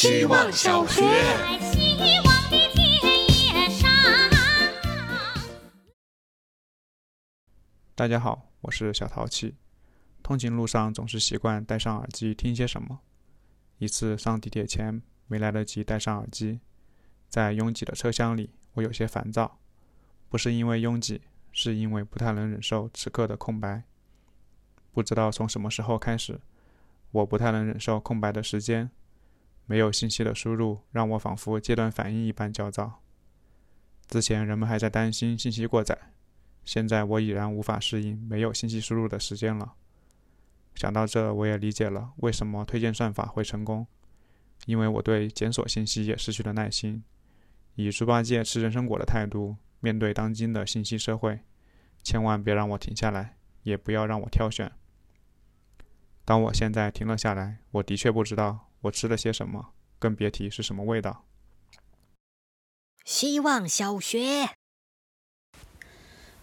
希望小学。大家好，我是小淘气。通勤路上总是习惯戴上耳机听些什么。一次上地铁前没来得及戴上耳机，在拥挤的车厢里，我有些烦躁。不是因为拥挤，是因为不太能忍受此刻的空白。不知道从什么时候开始，我不太能忍受空白的时间。没有信息的输入，让我仿佛戒断反应一般焦躁。之前人们还在担心信息过载。现在我已然无法适应没有信息输入的时间了。想到这，我也理解了为什么推荐算法会成功，因为我对检索信息也失去了耐心。以猪八戒吃人参果的态度面对当今的信息社会，千万别让我停下来，也不要让我挑选。当我现在停了下来，我的确不知道我吃了些什么，更别提是什么味道。希望小学。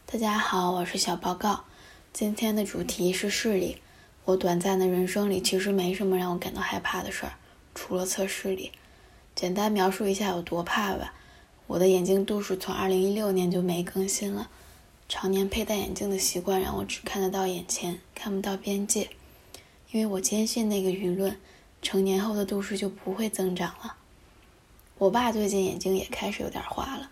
大家好，我是小报告。今天的主题是视力。我短暂的人生里其实没什么让我感到害怕的事儿，除了测视力。简单描述一下有多怕吧。我的眼睛度数从二零一六年就没更新了。常年佩戴眼镜的习惯让我只看得到眼前，看不到边界。因为我坚信那个舆论，成年后的度数就不会增长了。我爸最近眼睛也开始有点花了。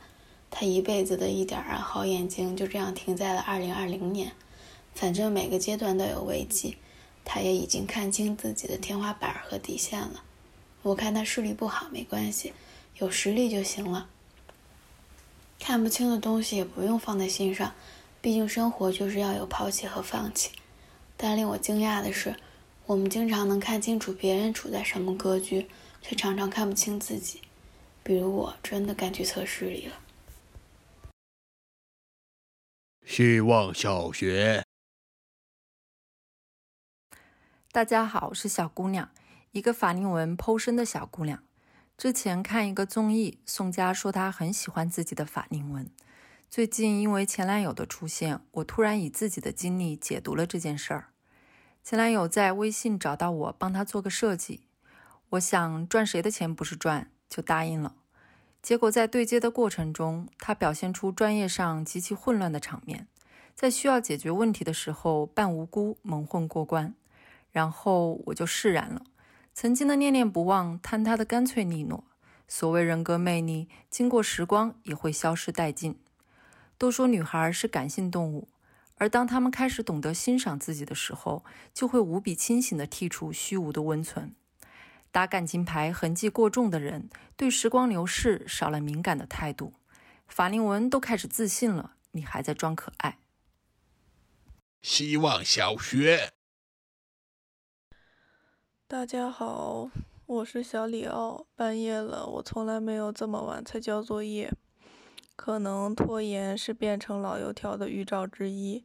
他一辈子的一点儿好眼睛就这样停在了二零二零年。反正每个阶段都有危机，他也已经看清自己的天花板和底线了。我看他视力不好没关系，有实力就行了。看不清的东西也不用放在心上，毕竟生活就是要有抛弃和放弃。但令我惊讶的是，我们经常能看清楚别人处在什么格局，却常常看不清自己。比如我真的该去测试里了。希望小学。大家好，我是小姑娘，一个法令纹剖身的小姑娘。之前看一个综艺，宋佳说她很喜欢自己的法令纹。最近因为前男友的出现，我突然以自己的经历解读了这件事儿。前男友在微信找到我，帮他做个设计。我想赚谁的钱不是赚，就答应了。结果在对接的过程中，他表现出专业上极其混乱的场面，在需要解决问题的时候扮无辜蒙混过关。然后我就释然了，曾经的念念不忘坍塌的干脆利落。所谓人格魅力，经过时光也会消失殆尽。都说女孩是感性动物，而当他们开始懂得欣赏自己的时候，就会无比清醒地剔除虚无的温存。打感情牌痕迹过重的人，对时光流逝少了敏感的态度。法令纹都开始自信了，你还在装可爱？希望小学。大家好，我是小李奥。半夜了，我从来没有这么晚才交作业。可能拖延是变成老油条的预兆之一，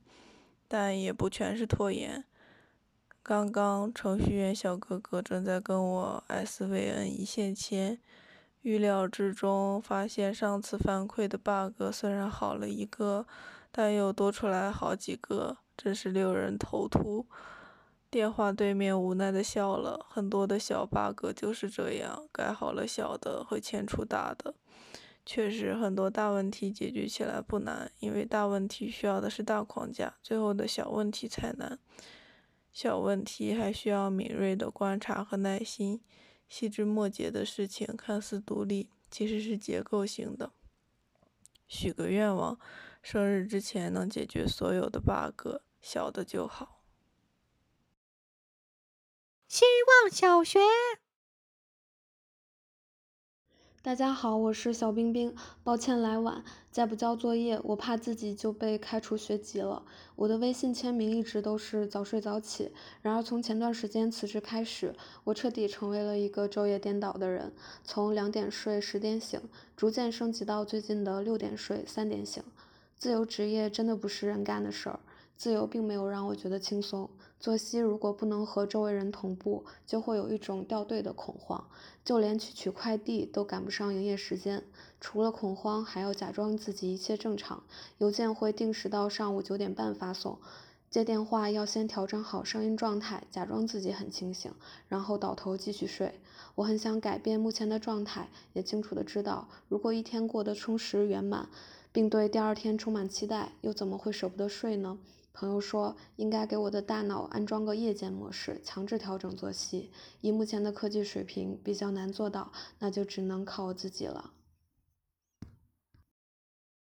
但也不全是拖延。刚刚程序员小哥哥正在跟我 SVN 一线牵，预料之中发现上次反馈的 bug 虽然好了一个，但又多出来好几个，真是令人头秃。电话对面无奈的笑了，很多的小 bug 就是这样，改好了小的会牵出大的。确实，很多大问题解决起来不难，因为大问题需要的是大框架，最后的小问题才难。小问题还需要敏锐的观察和耐心。细枝末节的事情看似独立，其实是结构性的。许个愿望，生日之前能解决所有的 bug，小的就好。希望小学。大家好，我是小冰冰，抱歉来晚。再不交作业，我怕自己就被开除学籍了。我的微信签名一直都是早睡早起，然而从前段时间辞职开始，我彻底成为了一个昼夜颠倒的人，从两点睡十点醒，逐渐升级到最近的六点睡三点醒。自由职业真的不是人干的事儿。自由并没有让我觉得轻松，作息如果不能和周围人同步，就会有一种掉队的恐慌，就连去取快递都赶不上营业时间。除了恐慌，还要假装自己一切正常，邮件会定时到上午九点半发送。接电话要先调整好声音状态，假装自己很清醒，然后倒头继续睡。我很想改变目前的状态，也清楚的知道，如果一天过得充实圆满，并对第二天充满期待，又怎么会舍不得睡呢？朋友说，应该给我的大脑安装个夜间模式，强制调整作息。以目前的科技水平，比较难做到，那就只能靠我自己了。